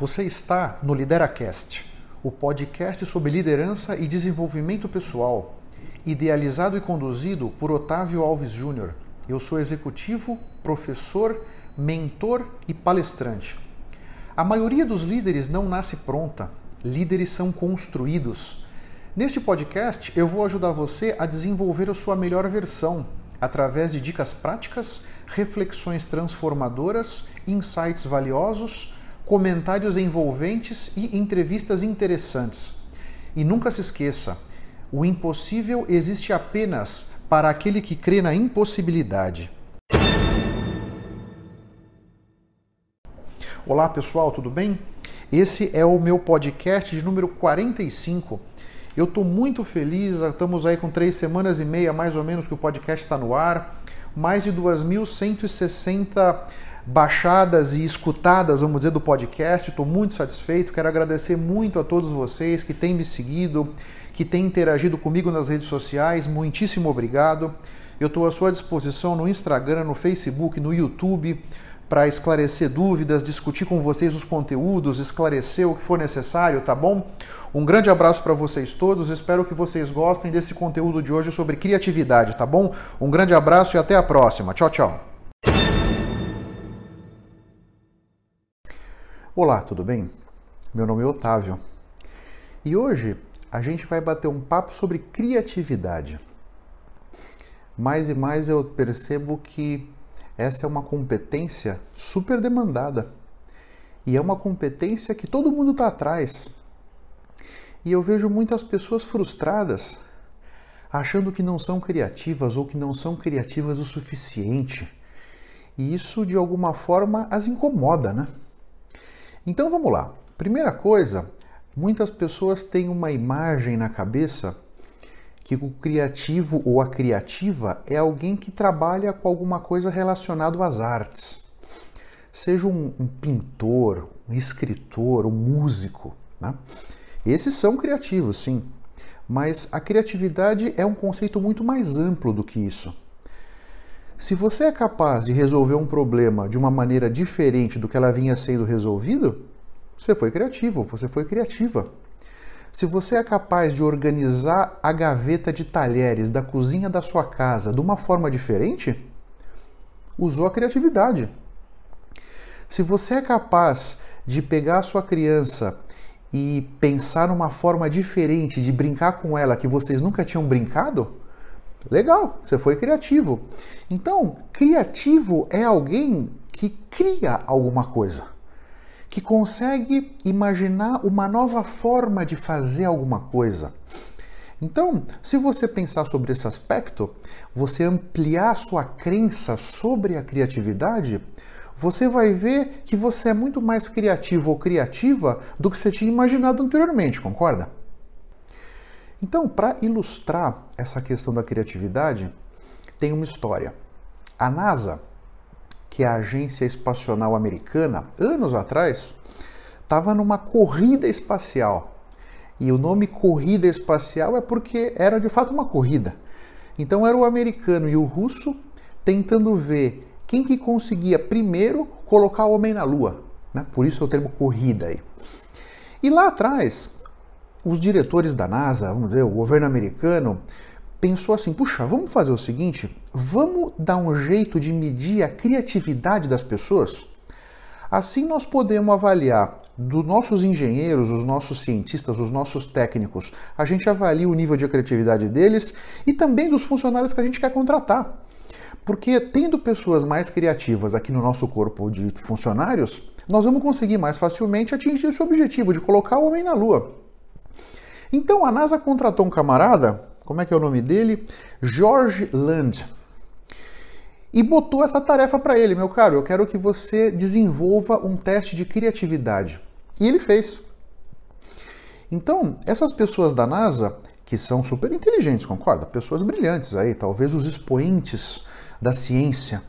Você está no LideraCast, o podcast sobre liderança e desenvolvimento pessoal, idealizado e conduzido por Otávio Alves Júnior. Eu sou executivo, professor, mentor e palestrante. A maioria dos líderes não nasce pronta, líderes são construídos. Neste podcast, eu vou ajudar você a desenvolver a sua melhor versão através de dicas práticas, reflexões transformadoras, insights valiosos, comentários envolventes e entrevistas interessantes. E nunca se esqueça: o impossível existe apenas para aquele que crê na impossibilidade. Olá pessoal, tudo bem? Esse é o meu podcast de número 45 eu estou muito feliz, estamos aí com três semanas e meia mais ou menos que o podcast está no ar, mais de 2.160 baixadas e escutadas, vamos dizer, do podcast. Estou muito satisfeito. Quero agradecer muito a todos vocês que têm me seguido, que têm interagido comigo nas redes sociais. Muitíssimo obrigado. Eu estou à sua disposição no Instagram, no Facebook, no YouTube para esclarecer dúvidas, discutir com vocês os conteúdos, esclarecer o que for necessário, tá bom? Um grande abraço para vocês todos, espero que vocês gostem desse conteúdo de hoje sobre criatividade, tá bom? Um grande abraço e até a próxima. Tchau, tchau. Olá, tudo bem? Meu nome é Otávio e hoje a gente vai bater um papo sobre criatividade. Mais e mais eu percebo que essa é uma competência super demandada. E é uma competência que todo mundo está atrás. E eu vejo muitas pessoas frustradas, achando que não são criativas ou que não são criativas o suficiente. E isso de alguma forma as incomoda, né? Então vamos lá. Primeira coisa, muitas pessoas têm uma imagem na cabeça que o criativo ou a criativa é alguém que trabalha com alguma coisa relacionada às artes. Seja um, um pintor, um escritor, um músico. Né? Esses são criativos, sim. Mas a criatividade é um conceito muito mais amplo do que isso. Se você é capaz de resolver um problema de uma maneira diferente do que ela vinha sendo resolvido, você foi criativo, você foi criativa. Se você é capaz de organizar a gaveta de talheres da cozinha da sua casa de uma forma diferente, usou a criatividade. Se você é capaz de pegar a sua criança e pensar numa forma diferente de brincar com ela que vocês nunca tinham brincado, legal, você foi criativo. Então, criativo é alguém que cria alguma coisa que consegue imaginar uma nova forma de fazer alguma coisa. Então, se você pensar sobre esse aspecto, você ampliar sua crença sobre a criatividade, você vai ver que você é muito mais criativo ou criativa do que você tinha imaginado anteriormente, concorda? Então, para ilustrar essa questão da criatividade, tem uma história. A NASA que a Agência Espacial Americana, anos atrás, estava numa corrida espacial. E o nome corrida espacial é porque era de fato uma corrida. Então era o americano e o russo tentando ver quem que conseguia primeiro colocar o homem na lua. Né? Por isso é o termo corrida aí. E lá atrás, os diretores da NASA, vamos dizer, o governo americano, pensou assim: puxa, vamos fazer o seguinte, vamos dar um jeito de medir a criatividade das pessoas? Assim nós podemos avaliar dos nossos engenheiros, os nossos cientistas, os nossos técnicos, a gente avalia o nível de criatividade deles e também dos funcionários que a gente quer contratar. Porque tendo pessoas mais criativas aqui no nosso corpo de funcionários, nós vamos conseguir mais facilmente atingir esse objetivo de colocar o homem na Lua. Então a NASA contratou um camarada como é que é o nome dele? George Land. E botou essa tarefa para ele, meu caro, eu quero que você desenvolva um teste de criatividade. E ele fez. Então, essas pessoas da NASA, que são super inteligentes, concorda? Pessoas brilhantes aí, talvez os expoentes da ciência,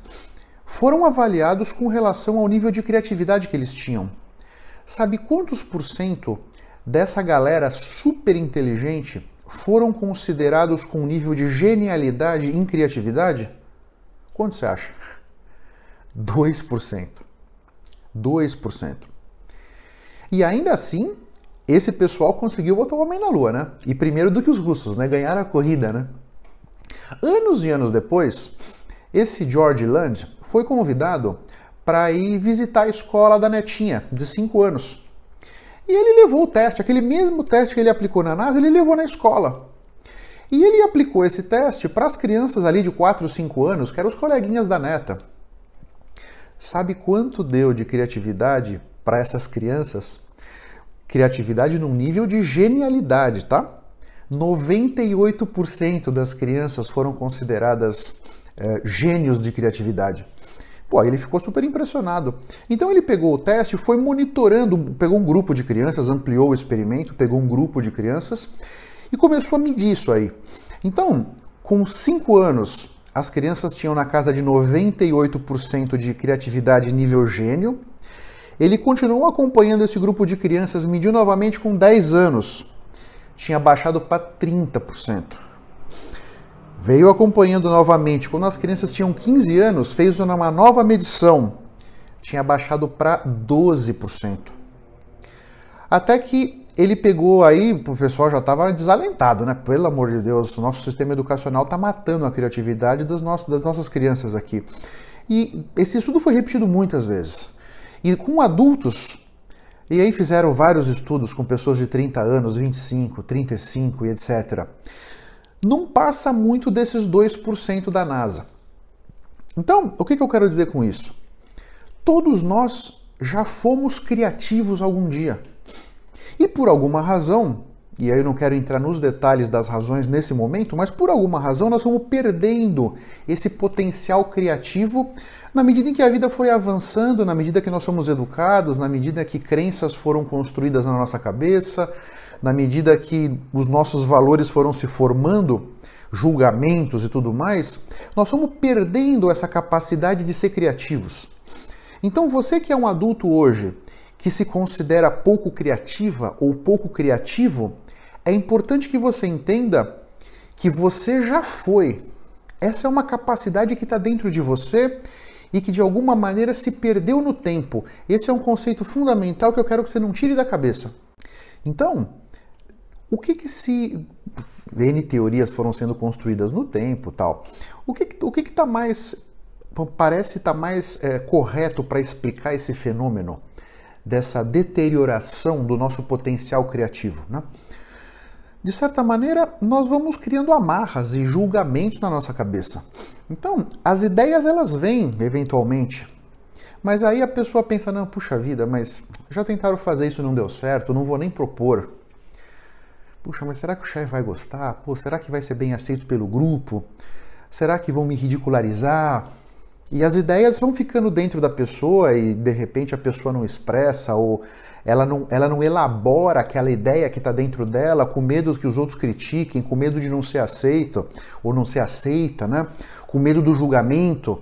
foram avaliados com relação ao nível de criatividade que eles tinham. Sabe quantos por cento dessa galera super inteligente foram considerados com um nível de genialidade em criatividade? Quanto você acha? 2%. 2%. E ainda assim, esse pessoal conseguiu botar o homem na lua, né? E primeiro do que os russos, né? Ganharam a corrida, né? Anos e anos depois, esse George Land foi convidado para ir visitar a escola da netinha, de 5 anos. E ele levou o teste, aquele mesmo teste que ele aplicou na NASA, ele levou na escola. E ele aplicou esse teste para as crianças ali de 4 ou 5 anos, que eram os coleguinhas da neta. Sabe quanto deu de criatividade para essas crianças? Criatividade num nível de genialidade, tá? 98% das crianças foram consideradas é, gênios de criatividade. Pô, ele ficou super impressionado. Então ele pegou o teste, foi monitorando, pegou um grupo de crianças, ampliou o experimento, pegou um grupo de crianças e começou a medir isso aí. Então, com 5 anos, as crianças tinham na casa de 98% de criatividade nível gênio. Ele continuou acompanhando esse grupo de crianças, mediu novamente com 10 anos. Tinha baixado para 30%. Veio acompanhando novamente. Quando as crianças tinham 15 anos, fez uma nova medição. Tinha baixado para 12%. Até que ele pegou aí, o pessoal já estava desalentado, né? Pelo amor de Deus, nosso sistema educacional está matando a criatividade das nossas, das nossas crianças aqui. E esse estudo foi repetido muitas vezes. E com adultos, e aí fizeram vários estudos com pessoas de 30 anos, 25, 35 e etc não passa muito desses 2% da NASA. Então, o que, que eu quero dizer com isso? Todos nós já fomos criativos algum dia. E por alguma razão, e aí eu não quero entrar nos detalhes das razões nesse momento, mas por alguma razão nós vamos perdendo esse potencial criativo na medida em que a vida foi avançando, na medida que nós somos educados, na medida que crenças foram construídas na nossa cabeça, na medida que os nossos valores foram se formando, julgamentos e tudo mais, nós fomos perdendo essa capacidade de ser criativos. Então, você que é um adulto hoje, que se considera pouco criativa ou pouco criativo, é importante que você entenda que você já foi. Essa é uma capacidade que está dentro de você e que de alguma maneira se perdeu no tempo. Esse é um conceito fundamental que eu quero que você não tire da cabeça. Então, o que que se N teorias foram sendo construídas no tempo, tal. O que o que está mais parece estar tá mais é, correto para explicar esse fenômeno dessa deterioração do nosso potencial criativo, né? De certa maneira, nós vamos criando amarras e julgamentos na nossa cabeça. Então, as ideias elas vêm eventualmente, mas aí a pessoa pensa: não, puxa vida, mas já tentaram fazer isso não deu certo, não vou nem propor. Puxa, mas será que o chefe vai gostar? Pô, será que vai ser bem aceito pelo grupo? Será que vão me ridicularizar? E as ideias vão ficando dentro da pessoa e de repente a pessoa não expressa ou ela não, ela não elabora aquela ideia que está dentro dela com medo que os outros critiquem, com medo de não ser aceito ou não ser aceita, né? com medo do julgamento.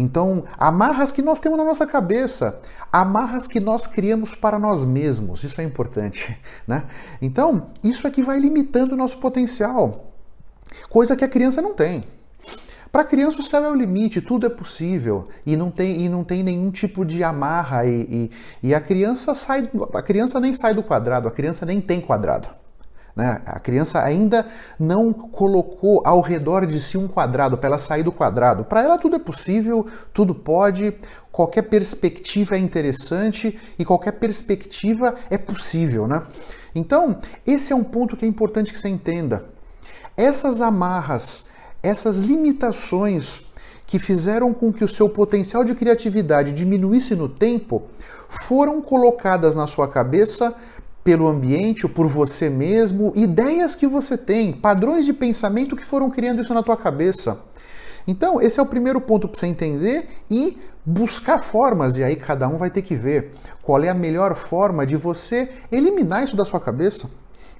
Então, amarras que nós temos na nossa cabeça, amarras que nós criamos para nós mesmos, isso é importante, né? Então, isso é que vai limitando o nosso potencial, coisa que a criança não tem. Para a criança o céu é o limite, tudo é possível e não tem, e não tem nenhum tipo de amarra e, e, e a criança sai, a criança nem sai do quadrado, a criança nem tem quadrado. Né? A criança ainda não colocou ao redor de si um quadrado para ela sair do quadrado. Para ela tudo é possível, tudo pode, qualquer perspectiva é interessante e qualquer perspectiva é possível. Né? Então, esse é um ponto que é importante que você entenda. Essas amarras, essas limitações que fizeram com que o seu potencial de criatividade diminuísse no tempo foram colocadas na sua cabeça pelo ambiente ou por você mesmo, ideias que você tem, padrões de pensamento que foram criando isso na tua cabeça. Então, esse é o primeiro ponto para você entender e buscar formas, e aí cada um vai ter que ver qual é a melhor forma de você eliminar isso da sua cabeça.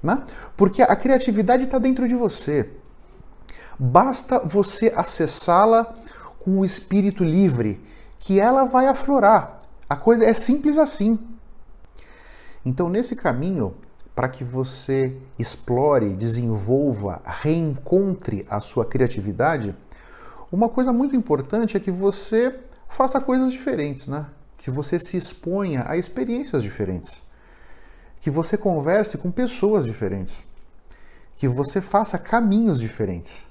Né? Porque a criatividade está dentro de você. Basta você acessá-la com o espírito livre, que ela vai aflorar. A coisa é simples assim. Então, nesse caminho, para que você explore, desenvolva, reencontre a sua criatividade, uma coisa muito importante é que você faça coisas diferentes, né? Que você se exponha a experiências diferentes. que você converse com pessoas diferentes, que você faça caminhos diferentes.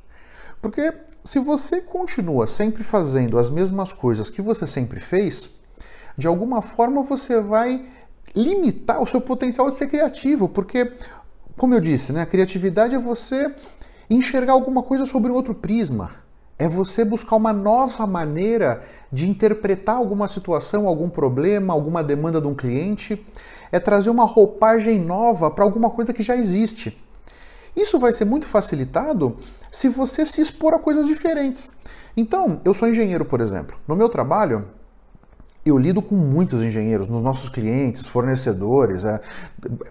Porque se você continua sempre fazendo as mesmas coisas que você sempre fez, de alguma forma você vai limitar o seu potencial de ser criativo, porque, como eu disse, né, a criatividade é você enxergar alguma coisa sobre outro prisma. É você buscar uma nova maneira de interpretar alguma situação, algum problema, alguma demanda de um cliente. É trazer uma roupagem nova para alguma coisa que já existe. Isso vai ser muito facilitado se você se expor a coisas diferentes. Então, eu sou engenheiro, por exemplo. No meu trabalho, eu lido com muitos engenheiros, nos nossos clientes, fornecedores, é,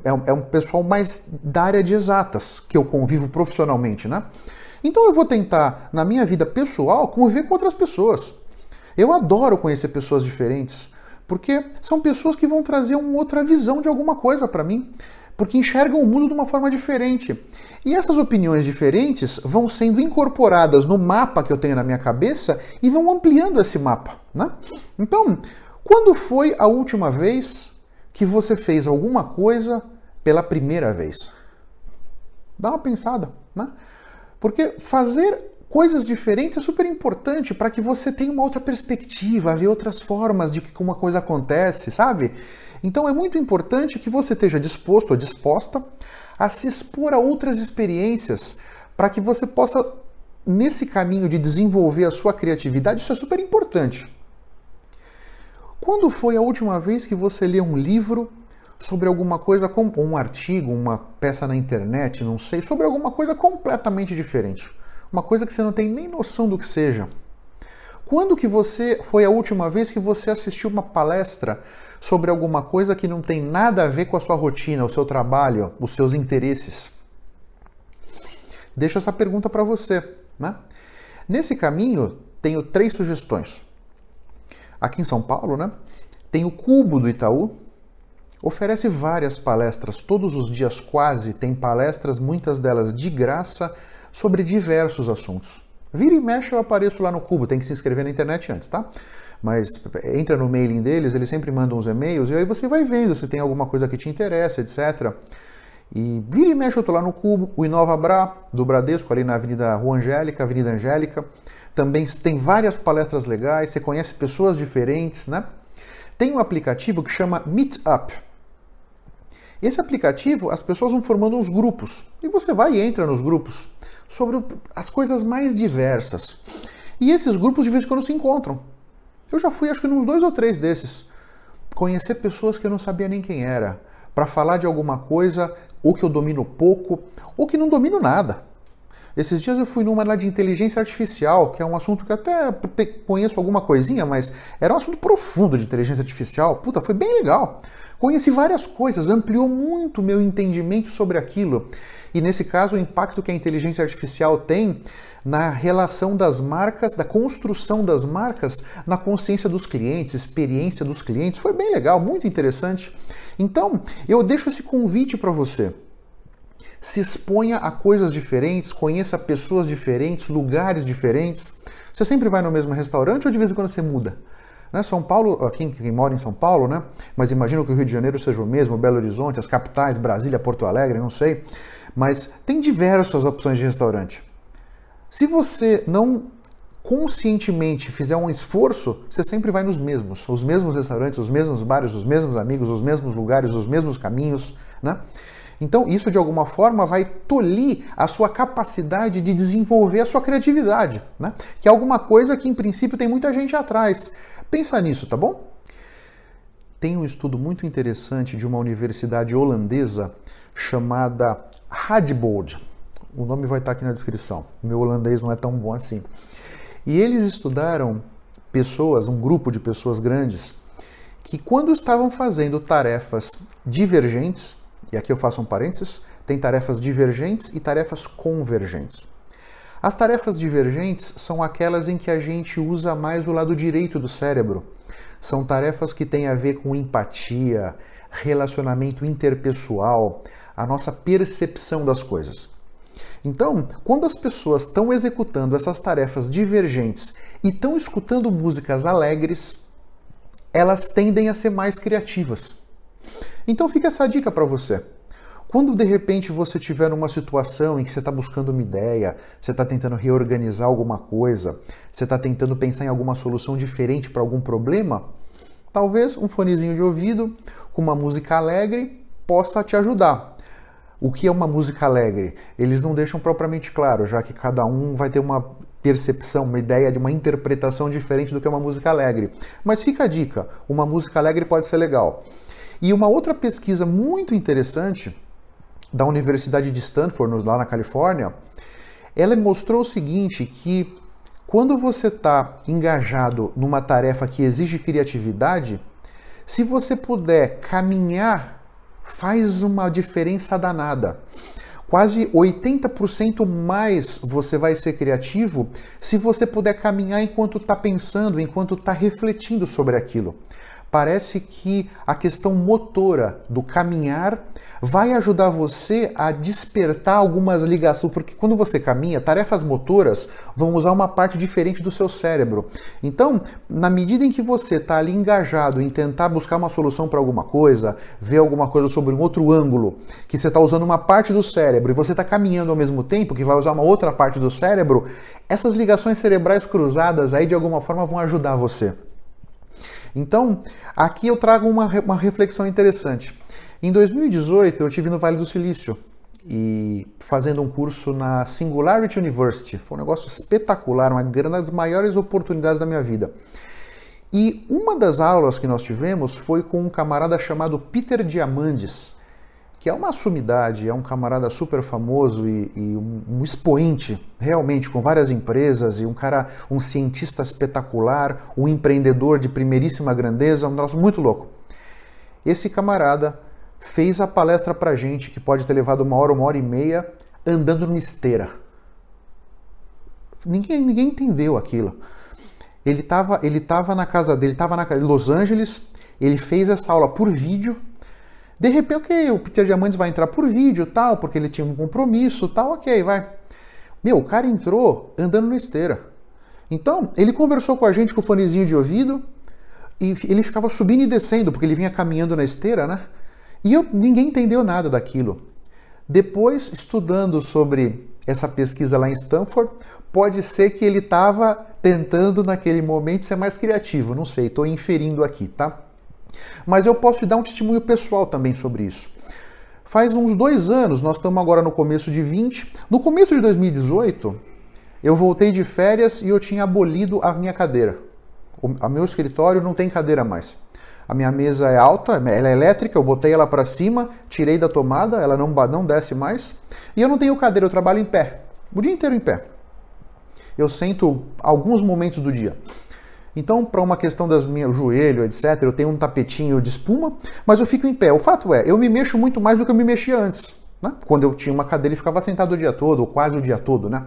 é, é, um pessoal mais da área de exatas que eu convivo profissionalmente, né? Então eu vou tentar, na minha vida pessoal, conviver com outras pessoas. Eu adoro conhecer pessoas diferentes, porque são pessoas que vão trazer uma outra visão de alguma coisa para mim, porque enxergam o mundo de uma forma diferente. E essas opiniões diferentes vão sendo incorporadas no mapa que eu tenho na minha cabeça e vão ampliando esse mapa. Né? Então, quando foi a última vez que você fez alguma coisa pela primeira vez? Dá uma pensada, né? Porque fazer coisas diferentes é super importante para que você tenha uma outra perspectiva, ver outras formas de que uma coisa acontece, sabe? Então é muito importante que você esteja disposto ou disposta a se expor a outras experiências para que você possa, nesse caminho de desenvolver a sua criatividade, isso é super importante. Quando foi a última vez que você leu um livro sobre alguma coisa, um artigo, uma peça na internet, não sei, sobre alguma coisa completamente diferente? Uma coisa que você não tem nem noção do que seja. Quando que você foi a última vez que você assistiu uma palestra sobre alguma coisa que não tem nada a ver com a sua rotina, o seu trabalho, os seus interesses? Deixo essa pergunta para você, né? Nesse caminho, tenho três sugestões. Aqui em São Paulo, né? Tem o Cubo do Itaú, oferece várias palestras todos os dias quase, tem palestras, muitas delas de graça, sobre diversos assuntos. Vira e mexe eu apareço lá no Cubo, tem que se inscrever na internet antes, tá? Mas entra no mailing deles, eles sempre mandam uns e-mails e aí você vai vendo se tem alguma coisa que te interessa, etc. E vira e mexe eu tô lá no Cubo, o Inova Bra, do Bradesco, ali na Avenida Rua Angélica, Avenida Angélica. Também tem várias palestras legais, você conhece pessoas diferentes, né? Tem um aplicativo que chama Meetup. Esse aplicativo, as pessoas vão formando uns grupos. E você vai e entra nos grupos sobre as coisas mais diversas. E esses grupos de vez em quando se encontram. Eu já fui, acho que, nos dois ou três desses. Conhecer pessoas que eu não sabia nem quem era. Para falar de alguma coisa, ou que eu domino pouco, ou que não domino nada. Esses dias eu fui numa lá de inteligência artificial, que é um assunto que até conheço alguma coisinha, mas era um assunto profundo de inteligência artificial. Puta, foi bem legal. Conheci várias coisas, ampliou muito o meu entendimento sobre aquilo. E nesse caso, o impacto que a inteligência artificial tem na relação das marcas, da construção das marcas na consciência dos clientes, experiência dos clientes, foi bem legal, muito interessante. Então, eu deixo esse convite para você se exponha a coisas diferentes, conheça pessoas diferentes, lugares diferentes. Você sempre vai no mesmo restaurante ou de vez em quando você muda? Né? São Paulo, quem, quem mora em São Paulo, né? mas imagino que o Rio de Janeiro seja o mesmo, Belo Horizonte, as capitais, Brasília, Porto Alegre, não sei. Mas tem diversas opções de restaurante. Se você não conscientemente fizer um esforço, você sempre vai nos mesmos, os mesmos restaurantes, os mesmos bares, os mesmos amigos, os mesmos lugares, os mesmos caminhos, né? Então, isso de alguma forma vai tolir a sua capacidade de desenvolver a sua criatividade, né? Que é alguma coisa que em princípio tem muita gente atrás. Pensa nisso, tá bom? Tem um estudo muito interessante de uma universidade holandesa chamada Radboud. O nome vai estar aqui na descrição. Meu holandês não é tão bom assim. E eles estudaram pessoas, um grupo de pessoas grandes, que quando estavam fazendo tarefas divergentes, e aqui eu faço um parênteses, tem tarefas divergentes e tarefas convergentes. As tarefas divergentes são aquelas em que a gente usa mais o lado direito do cérebro. São tarefas que têm a ver com empatia, relacionamento interpessoal, a nossa percepção das coisas. Então, quando as pessoas estão executando essas tarefas divergentes e estão escutando músicas alegres, elas tendem a ser mais criativas. Então fica essa dica para você. Quando de repente você estiver numa situação em que você está buscando uma ideia, você está tentando reorganizar alguma coisa, você está tentando pensar em alguma solução diferente para algum problema, talvez um fonezinho de ouvido com uma música alegre possa te ajudar. O que é uma música alegre? Eles não deixam propriamente claro, já que cada um vai ter uma percepção, uma ideia de uma interpretação diferente do que é uma música alegre. Mas fica a dica: uma música alegre pode ser legal. E uma outra pesquisa muito interessante da Universidade de Stanford, lá na Califórnia, ela mostrou o seguinte, que quando você está engajado numa tarefa que exige criatividade, se você puder caminhar, faz uma diferença danada. Quase 80% mais você vai ser criativo se você puder caminhar enquanto está pensando, enquanto está refletindo sobre aquilo parece que a questão motora do caminhar vai ajudar você a despertar algumas ligações, porque quando você caminha, tarefas motoras vão usar uma parte diferente do seu cérebro. Então, na medida em que você está ali engajado em tentar buscar uma solução para alguma coisa, ver alguma coisa sobre um outro ângulo, que você está usando uma parte do cérebro e você está caminhando ao mesmo tempo, que vai usar uma outra parte do cérebro, essas ligações cerebrais cruzadas aí de alguma forma vão ajudar você. Então, aqui eu trago uma, uma reflexão interessante. Em 2018, eu tive no Vale do Silício e fazendo um curso na Singularity University. Foi um negócio espetacular, uma das maiores oportunidades da minha vida. E uma das aulas que nós tivemos foi com um camarada chamado Peter Diamandis que é uma sumidade, é um camarada super famoso e, e um, um, expoente, realmente, com várias empresas, e um cara, um cientista espetacular, um empreendedor de primeiríssima grandeza, um troço muito louco. Esse camarada fez a palestra pra gente, que pode ter levado uma hora, uma hora e meia, andando numa esteira. Ninguém, ninguém entendeu aquilo. Ele estava ele tava na casa dele, estava na Los Angeles, ele fez essa aula por vídeo, de repente, ok, o Peter Diamandis vai entrar por vídeo tal, porque ele tinha um compromisso tal, ok, vai. Meu, o cara entrou andando na esteira. Então, ele conversou com a gente com o fonezinho de ouvido e ele ficava subindo e descendo, porque ele vinha caminhando na esteira, né? E eu, ninguém entendeu nada daquilo. Depois, estudando sobre essa pesquisa lá em Stanford, pode ser que ele estava tentando naquele momento ser mais criativo, não sei, estou inferindo aqui, tá? Mas eu posso te dar um testemunho pessoal também sobre isso. Faz uns dois anos, nós estamos agora no começo de 20. No começo de 2018, eu voltei de férias e eu tinha abolido a minha cadeira. O meu escritório não tem cadeira mais. A minha mesa é alta, ela é elétrica, eu botei ela para cima, tirei da tomada, ela não, não desce mais. E eu não tenho cadeira, eu trabalho em pé. O dia inteiro em pé. Eu sento alguns momentos do dia. Então, para uma questão das minhas joelho, etc., eu tenho um tapetinho de espuma, mas eu fico em pé. O fato é, eu me mexo muito mais do que eu me mexia antes. Né? Quando eu tinha uma cadeira e ficava sentado o dia todo, ou quase o dia todo, né?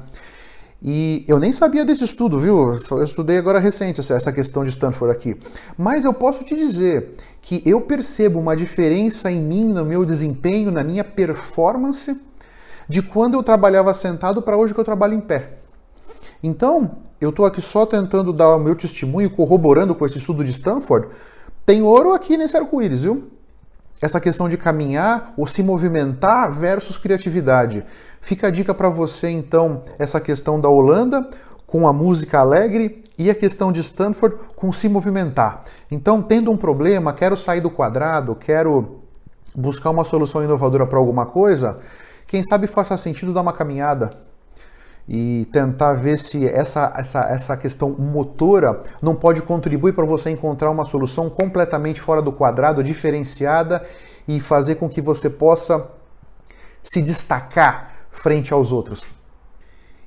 E eu nem sabia desse estudo, viu? Eu estudei agora recente essa questão de Stanford aqui. Mas eu posso te dizer que eu percebo uma diferença em mim, no meu desempenho, na minha performance, de quando eu trabalhava sentado para hoje que eu trabalho em pé. Então, eu estou aqui só tentando dar o meu testemunho, corroborando com esse estudo de Stanford. Tem ouro aqui nesse arco-íris, viu? Essa questão de caminhar ou se movimentar versus criatividade. Fica a dica para você, então, essa questão da Holanda com a música alegre e a questão de Stanford com se movimentar. Então, tendo um problema, quero sair do quadrado, quero buscar uma solução inovadora para alguma coisa, quem sabe faça sentido dar uma caminhada e tentar ver se essa, essa, essa questão motora não pode contribuir para você encontrar uma solução completamente fora do quadrado, diferenciada e fazer com que você possa se destacar frente aos outros.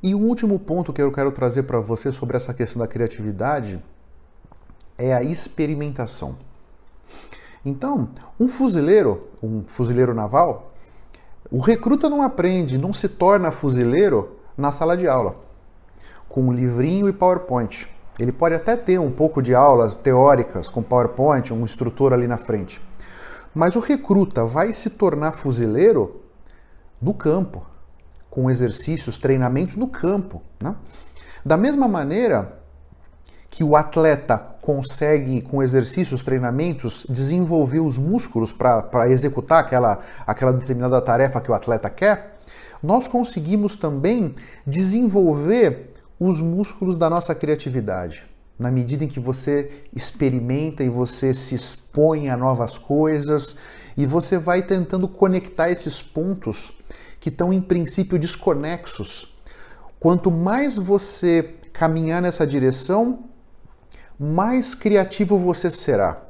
E o último ponto que eu quero trazer para você sobre essa questão da criatividade é a experimentação. Então, um fuzileiro, um fuzileiro naval, o recruta não aprende, não se torna fuzileiro na sala de aula, com um livrinho e PowerPoint. Ele pode até ter um pouco de aulas teóricas com PowerPoint, um instrutor ali na frente. Mas o recruta vai se tornar fuzileiro no campo, com exercícios, treinamentos no campo. Né? Da mesma maneira que o atleta consegue, com exercícios, treinamentos, desenvolver os músculos para executar aquela, aquela determinada tarefa que o atleta quer, nós conseguimos também desenvolver os músculos da nossa criatividade. Na medida em que você experimenta e você se expõe a novas coisas e você vai tentando conectar esses pontos que estão em princípio desconexos. Quanto mais você caminhar nessa direção, mais criativo você será,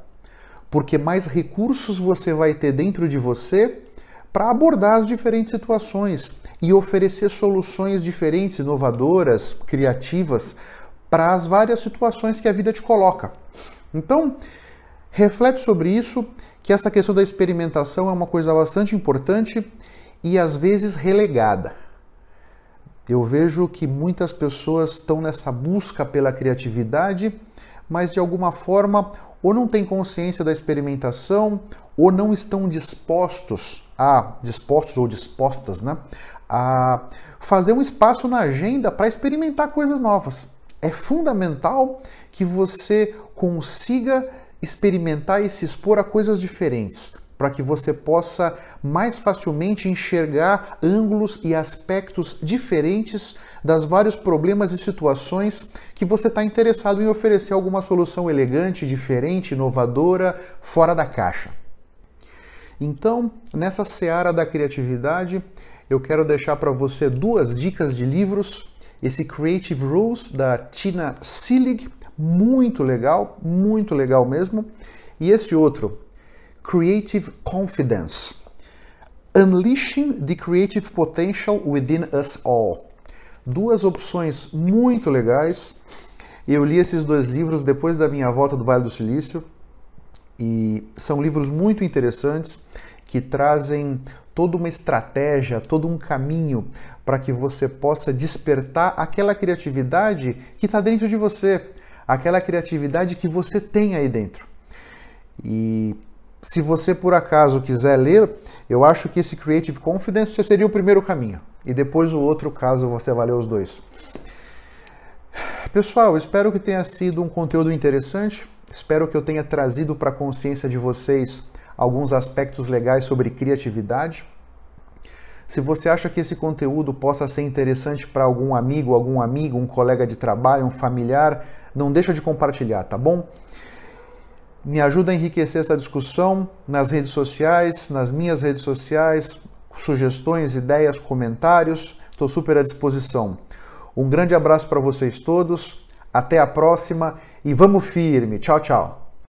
porque mais recursos você vai ter dentro de você para abordar as diferentes situações e oferecer soluções diferentes, inovadoras, criativas para as várias situações que a vida te coloca. Então, reflete sobre isso, que essa questão da experimentação é uma coisa bastante importante e às vezes relegada. Eu vejo que muitas pessoas estão nessa busca pela criatividade, mas de alguma forma ou não têm consciência da experimentação ou não estão dispostos a dispostos ou dispostas, né, a fazer um espaço na agenda para experimentar coisas novas. É fundamental que você consiga experimentar e se expor a coisas diferentes para que você possa mais facilmente enxergar ângulos e aspectos diferentes das vários problemas e situações que você está interessado em oferecer alguma solução elegante, diferente, inovadora, fora da caixa. Então, nessa seara da criatividade, eu quero deixar para você duas dicas de livros. Esse Creative Rules da Tina Sillig, muito legal, muito legal mesmo. E esse outro, Creative Confidence. Unleashing the Creative Potential Within Us All. Duas opções muito legais. Eu li esses dois livros depois da minha volta do Vale do Silício e são livros muito interessantes que trazem toda uma estratégia, todo um caminho para que você possa despertar aquela criatividade que está dentro de você, aquela criatividade que você tem aí dentro. E se você por acaso quiser ler, eu acho que esse Creative Confidence seria o primeiro caminho e depois o outro caso você vai os dois. Pessoal, espero que tenha sido um conteúdo interessante. Espero que eu tenha trazido para a consciência de vocês alguns aspectos legais sobre criatividade. Se você acha que esse conteúdo possa ser interessante para algum amigo, algum amigo, um colega de trabalho, um familiar, não deixa de compartilhar, tá bom? Me ajuda a enriquecer essa discussão nas redes sociais, nas minhas redes sociais, sugestões, ideias, comentários. Estou super à disposição. Um grande abraço para vocês todos. Até a próxima e vamos firme. Tchau, tchau.